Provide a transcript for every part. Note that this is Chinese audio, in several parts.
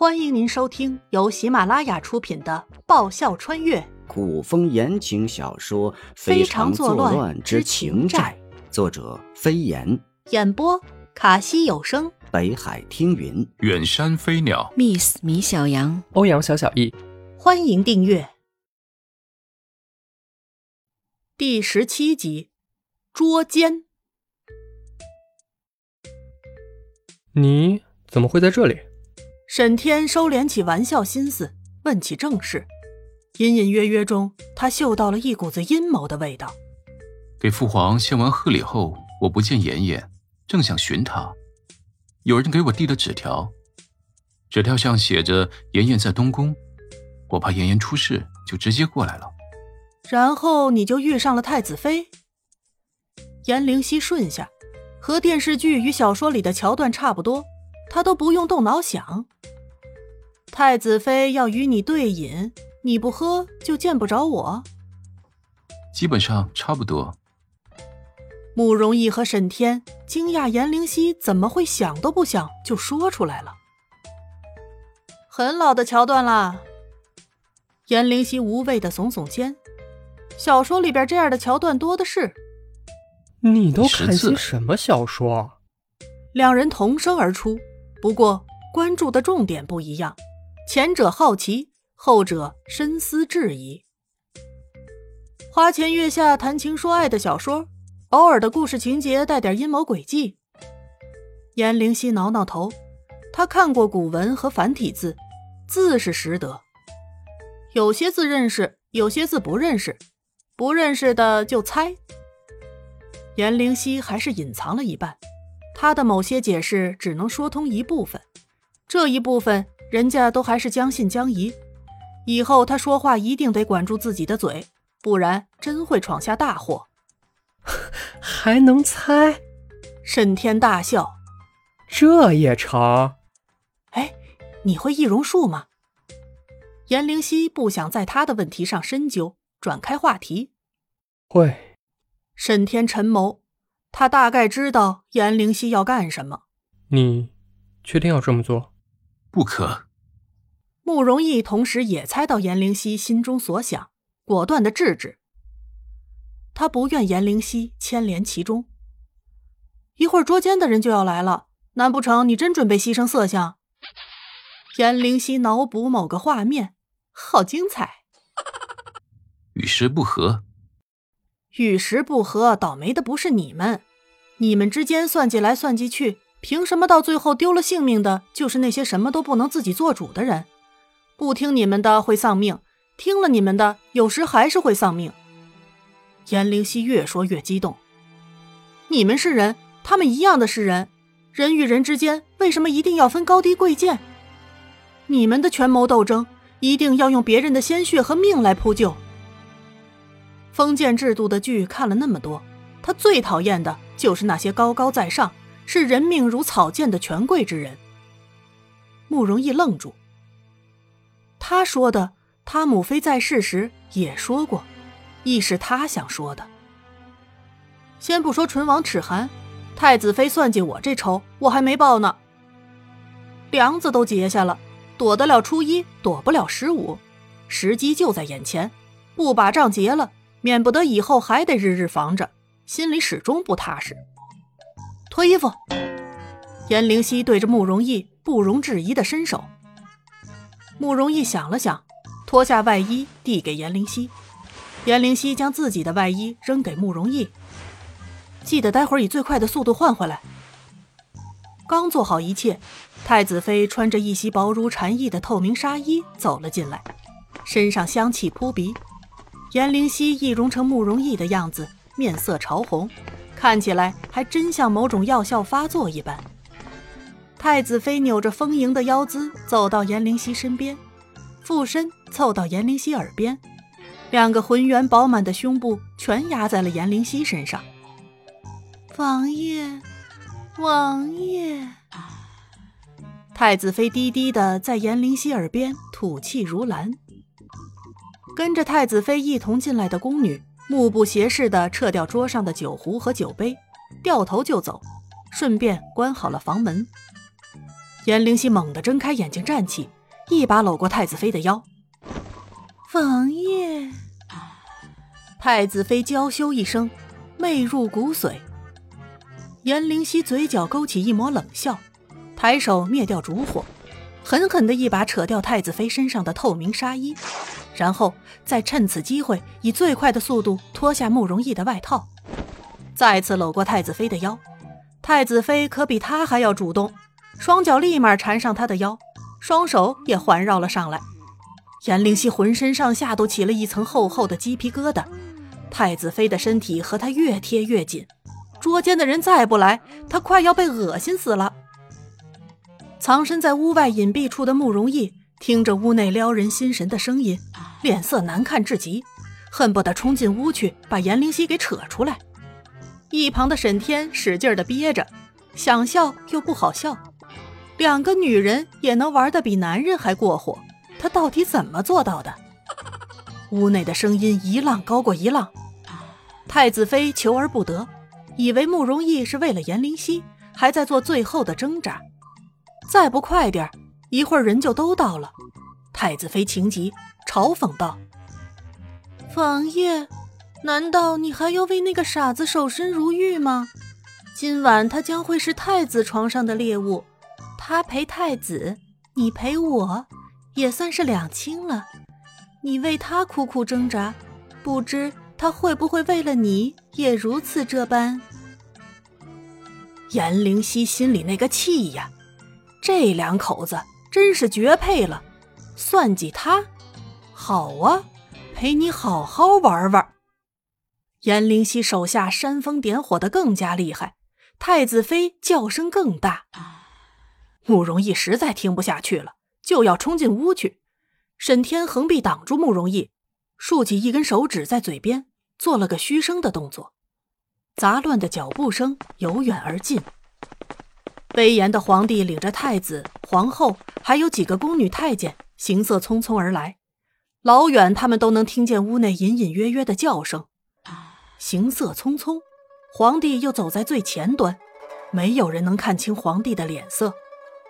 欢迎您收听由喜马拉雅出品的《爆笑穿越。古风言情小说《非常作乱之情债》，作者飞檐，演播卡西有声，北海听云，远山飞鸟，Miss 米小羊，欧阳小小易。欢迎订阅。第十七集《捉奸》。你怎么会在这里？沈天收敛起玩笑心思，问起正事。隐隐约约中，他嗅到了一股子阴谋的味道。给父皇献完贺礼后，我不见妍妍，正想寻她，有人给我递了纸条，纸条上写着妍妍在东宫，我怕妍妍出事，就直接过来了。然后你就遇上了太子妃。颜灵犀顺下，和电视剧与小说里的桥段差不多。他都不用动脑想。太子妃要与你对饮，你不喝就见不着我。基本上差不多。慕容逸和沈天惊讶颜灵犀怎么会想都不想就说出来了。很老的桥段啦。颜灵犀无谓的耸耸肩，小说里边这样的桥段多的是。你都看些什么小说？两人同声而出。不过，关注的重点不一样，前者好奇，后者深思质疑。花前月下谈情说爱的小说，偶尔的故事情节带点阴谋诡计。颜灵犀挠挠头，他看过古文和繁体字，字是识得，有些字认识，有些字不认识，不认识的就猜。颜灵犀还是隐藏了一半。他的某些解释只能说通一部分，这一部分人家都还是将信将疑。以后他说话一定得管住自己的嘴，不然真会闯下大祸。还能猜？沈天大笑，这也成？哎，你会易容术吗？颜灵犀不想在他的问题上深究，转开话题。会。沈天沉眸。他大概知道颜灵犀要干什么。你确定要这么做？不可。慕容逸同时也猜到颜灵犀心中所想，果断的制止。他不愿颜灵犀牵连其中。一会儿捉奸的人就要来了，难不成你真准备牺牲色相？颜灵犀脑补某个画面，好精彩。与时不合。与时不合，倒霉的不是你们。你们之间算计来算计去，凭什么到最后丢了性命的，就是那些什么都不能自己做主的人？不听你们的会丧命，听了你们的，有时还是会丧命。颜灵犀越说越激动。你们是人，他们一样的是人，人与人之间为什么一定要分高低贵贱？你们的权谋斗争，一定要用别人的鲜血和命来铺就？封建制度的剧看了那么多，他最讨厌的就是那些高高在上、视人命如草芥的权贵之人。慕容逸愣住。他说的，他母妃在世时也说过，亦是他想说的。先不说唇亡齿寒，太子妃算计我这仇，我还没报呢。梁子都结下了，躲得了初一，躲不了十五，时机就在眼前，不把账结了。免不得以后还得日日防着，心里始终不踏实。脱衣服，颜灵犀对着慕容逸不容置疑的伸手。慕容逸想了想，脱下外衣递给颜灵犀。颜灵犀将自己的外衣扔给慕容逸，记得待会儿以最快的速度换回来。刚做好一切，太子妃穿着一袭薄如蝉翼的透明纱衣走了进来，身上香气扑鼻。颜灵犀易容成慕容逸的样子，面色潮红，看起来还真像某种药效发作一般。太子妃扭着丰盈的腰姿走到颜灵犀身边，俯身凑到颜灵犀耳边，两个浑圆饱满的胸部全压在了颜灵犀身上。王爷，王爷。太子妃低低的在颜灵犀耳边吐气如兰。跟着太子妃一同进来的宫女，目不斜视地撤掉桌上的酒壶和酒杯，掉头就走，顺便关好了房门。颜灵犀猛地睁开眼睛，站起，一把搂过太子妃的腰。王爷，太子妃娇羞一声，媚入骨髓。颜灵犀嘴角勾起一抹冷笑，抬手灭掉烛火，狠狠的一把扯掉太子妃身上的透明纱衣，然后再趁此机会以最快的速度脱下慕容逸的外套，再次搂过太子妃的腰。太子妃可比他还要主动，双脚立马缠上他的腰，双手也环绕了上来。颜灵犀浑身上下都起了一层厚厚的鸡皮疙瘩，太子妃的身体和他越贴越紧，捉奸的人再不来，他快要被恶心死了。藏身在屋外隐蔽处的慕容逸听着屋内撩人心神的声音，脸色难看至极，恨不得冲进屋去把颜灵犀给扯出来。一旁的沈天使劲的憋着，想笑又不好笑，两个女人也能玩的比男人还过火。他到底怎么做到的？屋内的声音一浪高过一浪，太子妃求而不得，以为慕容逸是为了颜灵犀，还在做最后的挣扎。再不快点一会儿人就都到了。太子妃情急，嘲讽道：“王爷，难道你还要为那个傻子守身如玉吗？今晚他将会是太子床上的猎物，他陪太子，你陪我。”也算是两清了，你为他苦苦挣扎，不知他会不会为了你也如此这般？颜灵犀心里那个气呀，这两口子真是绝配了，算计他，好啊，陪你好好玩玩。颜灵犀手下煽风点火的更加厉害，太子妃叫声更大，慕容逸实在听不下去了。就要冲进屋去，沈天横臂挡住慕容逸，竖起一根手指在嘴边做了个嘘声的动作。杂乱的脚步声由远而近，威严的皇帝领着太子、皇后，还有几个宫女太监，行色匆匆而来。老远他们都能听见屋内隐隐约约的叫声。行色匆匆，皇帝又走在最前端，没有人能看清皇帝的脸色。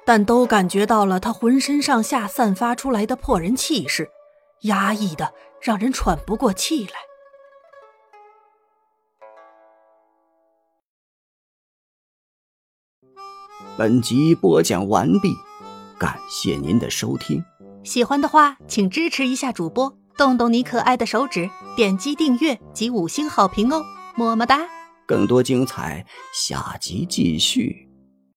但都感觉到了他浑身上下散发出来的破人气势，压抑的让人喘不过气来。本集播讲完毕，感谢您的收听。喜欢的话，请支持一下主播，动动你可爱的手指，点击订阅及五星好评哦，么么哒！更多精彩，下集继续。